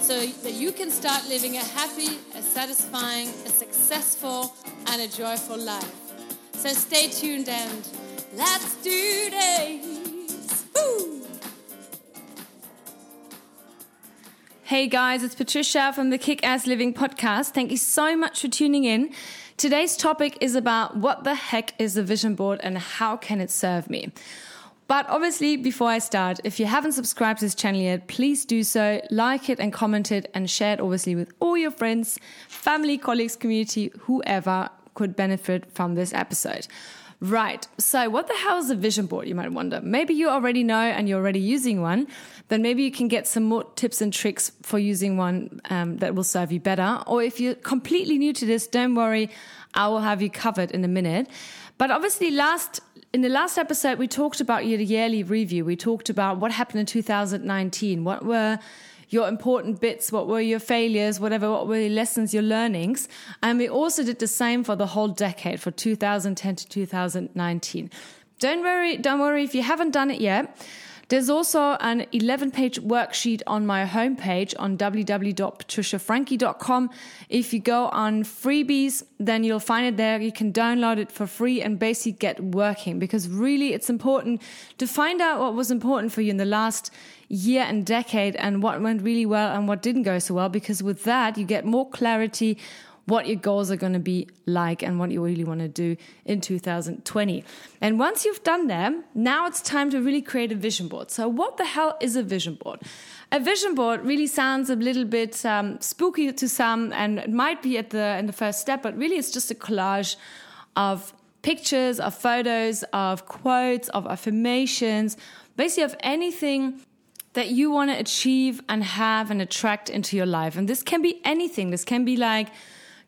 so that you can start living a happy, a satisfying, a successful, and a joyful life. So stay tuned and let's do this! Woo! Hey guys, it's Patricia from the Kick Ass Living podcast. Thank you so much for tuning in. Today's topic is about what the heck is a vision board and how can it serve me? But obviously, before I start, if you haven't subscribed to this channel yet, please do so. Like it and comment it and share it obviously with all your friends, family, colleagues, community, whoever could benefit from this episode. Right. So, what the hell is a vision board? You might wonder. Maybe you already know and you're already using one. Then maybe you can get some more tips and tricks for using one um, that will serve you better. Or if you're completely new to this, don't worry. I will have you covered in a minute. But obviously, last in the last episode, we talked about your yearly review. We talked about what happened in 2019. What were your important bits? What were your failures? Whatever, what were your lessons, your learnings? And we also did the same for the whole decade, for 2010 to 2019. Don't worry, don't worry if you haven't done it yet. There's also an 11 page worksheet on my homepage on www.patriciafrankie.com. If you go on freebies, then you'll find it there. You can download it for free and basically get working because really it's important to find out what was important for you in the last year and decade and what went really well and what didn't go so well because with that you get more clarity what your goals are going to be like and what you really want to do in 2020. And once you've done them, now it's time to really create a vision board. So, what the hell is a vision board? A vision board really sounds a little bit um, spooky to some, and it might be at the in the first step, but really it's just a collage of pictures, of photos, of quotes, of affirmations, basically of anything that you want to achieve and have and attract into your life. And this can be anything. This can be like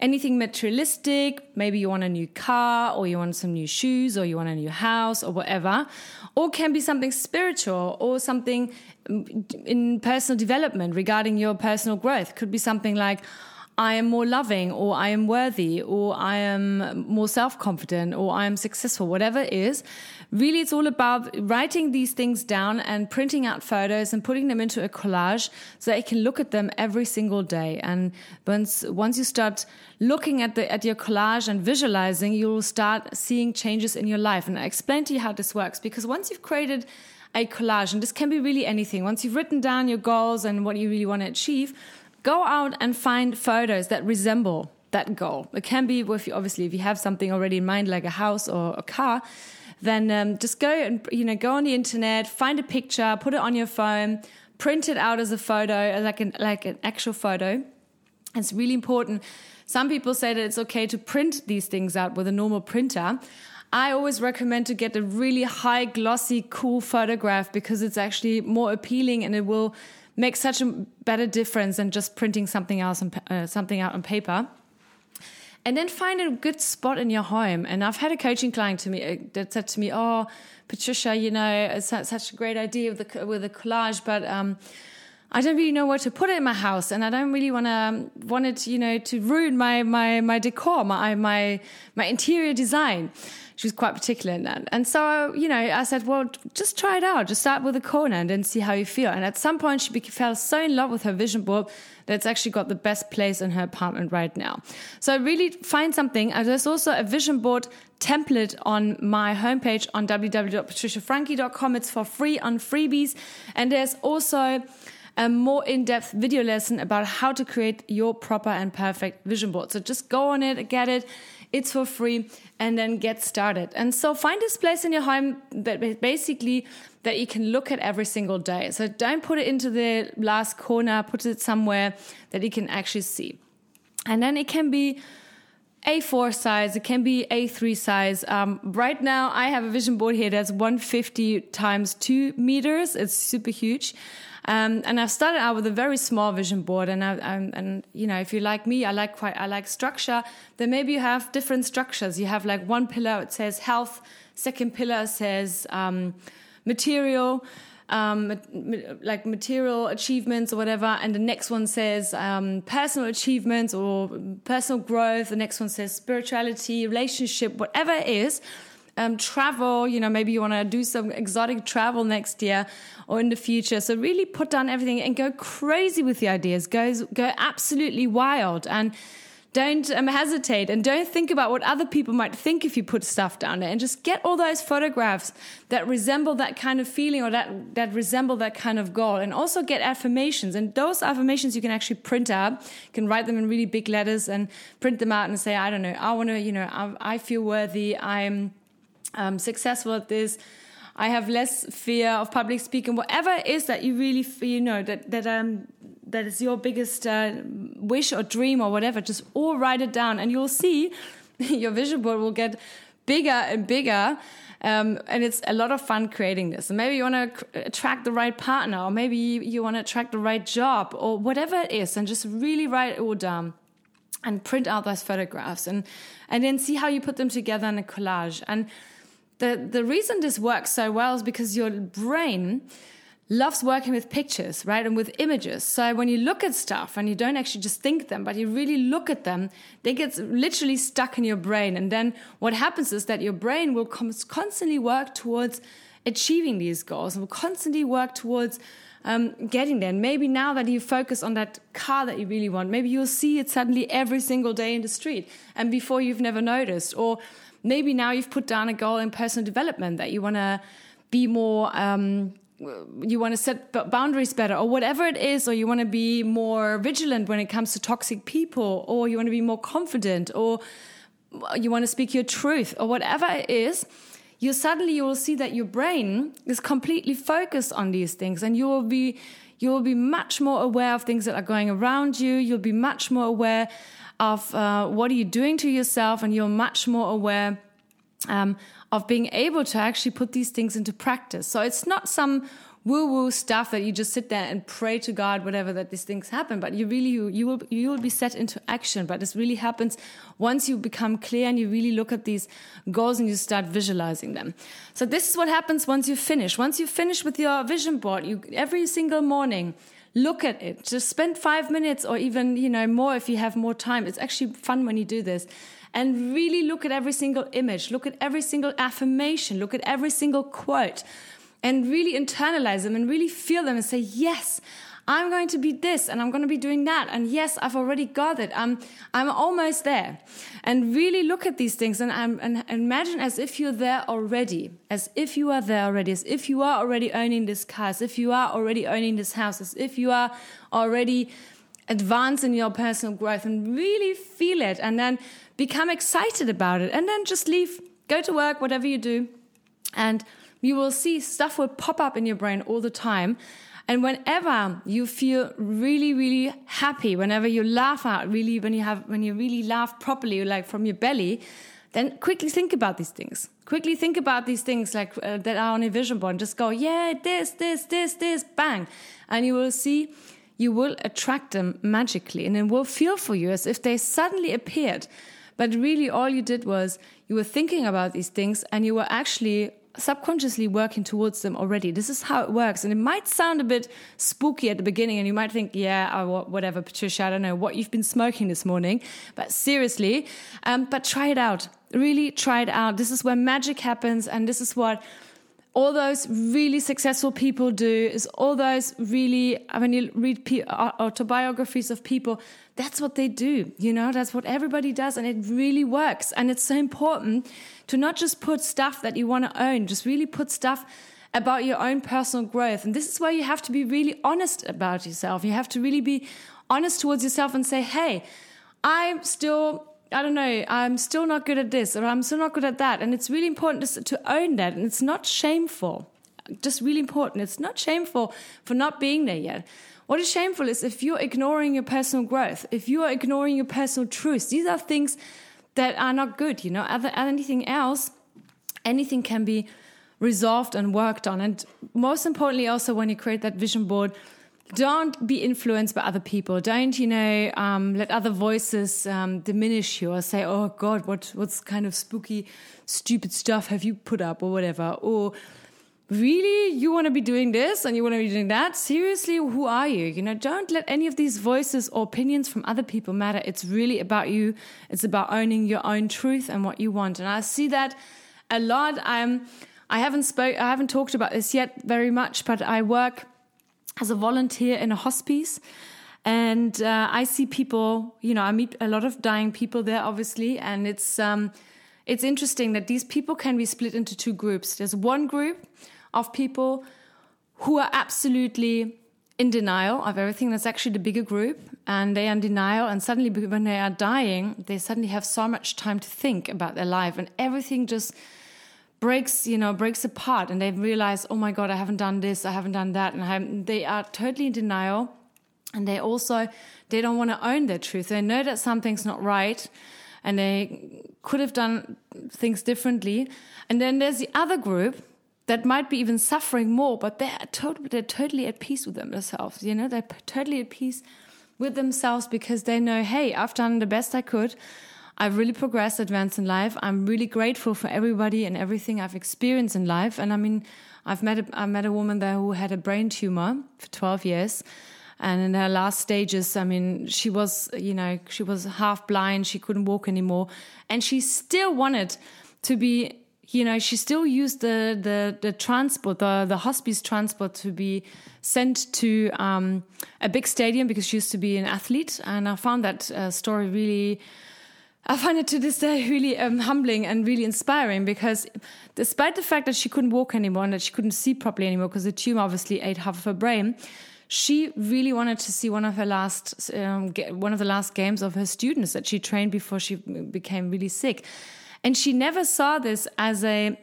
anything materialistic. Maybe you want a new car or you want some new shoes or you want a new house or whatever. Or can be something spiritual or something mm, in personal development regarding your personal growth. Could be something like, I am more loving or I am worthy or I am more self confident or I am successful, whatever it is. Really, it's all about writing these things down and printing out photos and putting them into a collage so that you can look at them every single day. And once, once you start looking at the, at your collage and visualizing, you'll start seeing changes in your life. And I explain to you how this works because once you've created a collage, and this can be really anything, once you've written down your goals and what you really want to achieve, Go out and find photos that resemble that goal. It can be with you, obviously if you have something already in mind, like a house or a car, then um, just go and you know go on the internet, find a picture, put it on your phone, print it out as a photo, like an like an actual photo. It's really important. Some people say that it's okay to print these things out with a normal printer. I always recommend to get a really high glossy cool photograph because it's actually more appealing and it will makes such a better difference than just printing something else on, uh, something out on paper. And then find a good spot in your home. And I've had a coaching client to me uh, that said to me, "Oh, Patricia, you know, it's such a great idea with the with the collage, but." Um, I don't really know where to put it in my house, and I don't really want to want it, you know, to ruin my my my decor, my my my interior design she was quite particular in that. And so, you know, I said, well, just try it out. Just start with a corner and then see how you feel. And at some point, she fell so in love with her vision board that it's actually got the best place in her apartment right now. So really find something. There's also a vision board template on my homepage on www.patriciafrankie.com. It's for free on freebies. And there's also a more in-depth video lesson about how to create your proper and perfect vision board. So just go on it, get it. It's for free and then get started. And so find this place in your home that basically that you can look at every single day. So don't put it into the last corner, put it somewhere that you can actually see. And then it can be a4 size, it can be A3 size. Um, right now, I have a vision board here that's 150 times 2 meters. It's super huge. Um, and I've started out with a very small vision board, and I, I'm, and you know, if you like me, I like quite, I like structure. Then maybe you have different structures. You have like one pillar it says health, second pillar says um, material, um, like material achievements or whatever, and the next one says um, personal achievements or personal growth. The next one says spirituality, relationship, whatever it is um, travel. You know, maybe you want to do some exotic travel next year or in the future. So really put down everything and go crazy with the ideas. Go go absolutely wild and don't um, hesitate and don't think about what other people might think if you put stuff down there and just get all those photographs that resemble that kind of feeling or that that resemble that kind of goal and also get affirmations and those affirmations you can actually print out you can write them in really big letters and print them out and say i don't know i want to you know I, I feel worthy i'm um, successful at this. I have less fear of public speaking. Whatever it is that you really you know, that that um that is your biggest uh, wish or dream or whatever, just all write it down, and you'll see your vision board will get bigger and bigger. Um, and it's a lot of fun creating this. And maybe you want to attract the right partner, or maybe you, you want to attract the right job, or whatever it is, and just really write it all down and print out those photographs, and and then see how you put them together in a collage. And the, the reason this works so well is because your brain loves working with pictures, right? And with images. So when you look at stuff and you don't actually just think them, but you really look at them, they get literally stuck in your brain. And then what happens is that your brain will constantly work towards achieving these goals and will constantly work towards um, getting there. And maybe now that you focus on that car that you really want, maybe you'll see it suddenly every single day in the street. And before you've never noticed. Or maybe now you've put down a goal in personal development that you want to be more um, you want to set boundaries better or whatever it is or you want to be more vigilant when it comes to toxic people or you want to be more confident or you want to speak your truth or whatever it is you suddenly you will see that your brain is completely focused on these things and you will be you will be much more aware of things that are going around you you'll be much more aware of uh, what are you doing to yourself, and you're much more aware um, of being able to actually put these things into practice. So it's not some woo woo stuff that you just sit there and pray to God, whatever that these things happen. But you really you, you will you will be set into action. But this really happens once you become clear and you really look at these goals and you start visualizing them. So this is what happens once you finish. Once you finish with your vision board, you every single morning look at it. Just spend five minutes or even, you know, more if you have more time. It's actually fun when you do this. And really look at every single image, look at every single affirmation, look at every single quote, and really internalize them and really feel them and say, yes, I'm going to be this and I'm going to be doing that. And yes, I've already got it. I'm, I'm almost there. And really look at these things and, and imagine as if you're there already, as if you are there already, as if you are already owning this car, as if you are already owning this house, as if you are already advancing your personal growth and really feel it and then become excited about it and then just leave, go to work, whatever you do. And you will see stuff will pop up in your brain all the time and whenever you feel really, really happy, whenever you laugh out, really, when you have, when you really laugh properly, like from your belly, then quickly think about these things. Quickly think about these things like uh, that are on your vision board. And Just go, yeah, this, this, this, this, bang. And you will see you will attract them magically and it will feel for you as if they suddenly appeared. But really, all you did was you were thinking about these things and you were actually subconsciously working towards them already. This is how it works. And it might sound a bit spooky at the beginning, and you might think, yeah, whatever, Patricia, I don't know what you've been smoking this morning. But seriously, um, but try it out. Really try it out. This is where magic happens, and this is what all those really successful people do is all those really when you read uh, uh, autobiographies of people that's what they do you know that's what everybody does and it really works and it's so important to not just put stuff that you want to own, just really put stuff about your own personal growth. And this is where you have to be really honest about yourself. You have to really be honest towards yourself and say, hey, I'm still, I don't know, I'm still not good at this or I'm still not good at that. And it's really important to own that. And it's not shameful. Just really important. It's not shameful for not being there yet. What is shameful is if you're ignoring your personal growth, if you are ignoring your personal truths. These are things that are not good. You know, other anything else, anything can be resolved and worked on. And most importantly, also when you create that vision board, don't be influenced by other people. Don't, you know, um, let other voices um, diminish you or say, oh God, what, what's kind of spooky, stupid stuff have you put up or whatever. Or really, you want to be doing this and you want to be doing that? Seriously, who are you? You know, don't let any of these voices or opinions from other people matter. It's really about you. It's about owning your own truth and what you want. And I see that a lot. I'm, I haven't spoke, I haven't talked about this yet very much, but I work as a volunteer in a hospice. And uh, I see people, you know, I meet a lot of dying people there, obviously, and it's um, it's interesting that these people can be split into two groups. There's one group of people who are absolutely in denial of everything. That's actually the bigger group, and they are in denial. And suddenly, when they are dying, they suddenly have so much time to think about their life, and everything just breaks, you know, breaks apart and they realize, oh my God, I haven't done this, I haven't done that. And they are totally in denial. And they also, they don't want to own their truth. They know that something's not right and they could have done things differently. And then there's the other group that might be even suffering more, but they're totally, they're totally at peace with themselves. You know, they're totally at peace with themselves because they know, hey, I've done the best I could. I've really progressed, advanced in life. I'm really grateful for everybody and everything I've experienced in life. And I mean, I've met a, I met a woman there who had a brain tumor for 12 years. And in her last stages, I mean, she was, you know, she was half blind. She couldn't walk anymore. And she still wanted to be, you know, she still used the, the, the transport, the, the hospice transport to be sent to um, a big stadium because she used to be an athlete. And I found that uh, story really, I find it to this day really um, humbling and really inspiring because despite the fact that she couldn't walk anymore and that she couldn't see properly anymore because the tumor obviously ate half of her brain, she really wanted to see one of her last, um, one of the last games of her students that she trained before she became really sick. And she never saw this as a,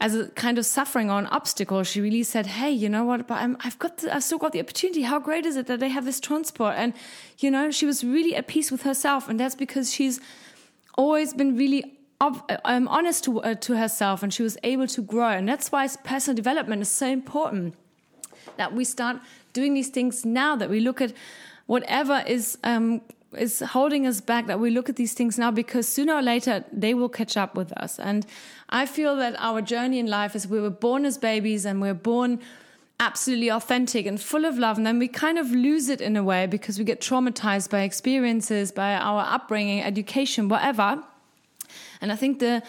as a kind of suffering or an obstacle. She really said, "Hey, you know what? But i have got, the, I've still got the opportunity. How great is it that they have this transport?" And you know, she was really at peace with herself, and that's because she's always been really um, honest to, uh, to herself and she was able to grow. And that's why personal development is so important that we start doing these things now, that we look at whatever is. Um, is holding us back that we look at these things now because sooner or later they will catch up with us. And I feel that our journey in life is we were born as babies and we're born absolutely authentic and full of love. And then we kind of lose it in a way because we get traumatized by experiences, by our upbringing, education, whatever. And I think the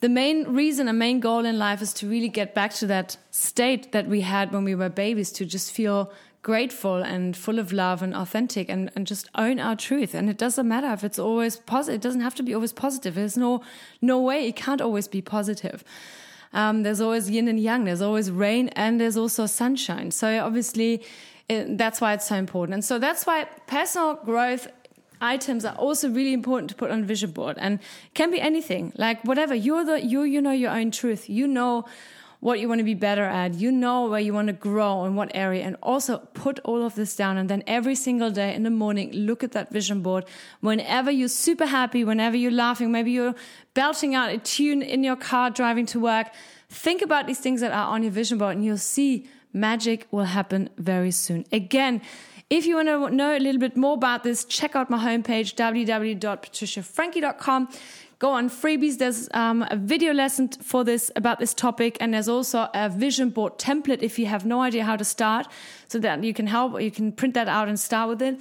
the main reason a main goal in life is to really get back to that state that we had when we were babies, to just feel grateful and full of love and authentic and, and just own our truth. And it doesn't matter if it's always positive. It doesn't have to be always positive. There's no, no way. It can't always be positive. Um, there's always yin and yang. There's always rain and there's also sunshine. So obviously, it, that's why it's so important. And so that's why personal growth items are also really important to put on vision board and can be anything like whatever you're the you you know your own truth you know what you want to be better at. You know where you want to grow in what area and also put all of this down. And then every single day in the morning, look at that vision board. Whenever you're super happy, whenever you're laughing, maybe you're belting out a tune in your car driving to work, think about these things that are on your vision board and you'll see magic will happen very soon. Again, if you want to know a little bit more about this, check out my homepage, www.patriciafrankie.com go on freebies. There's um, a video lesson for this about this topic, and there's also a vision board template if you have no idea how to start, so that you can help. You can print that out and start with it.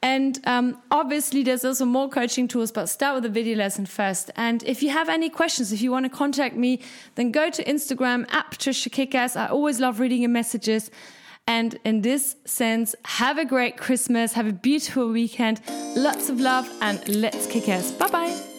And um, obviously, there's also more coaching tools, but start with the video lesson first. And if you have any questions, if you want to contact me, then go to Instagram at Patricia Kickass. I always love reading your messages. And in this sense, have a great Christmas, have a beautiful weekend, lots of love, and let's kick ass. Bye bye.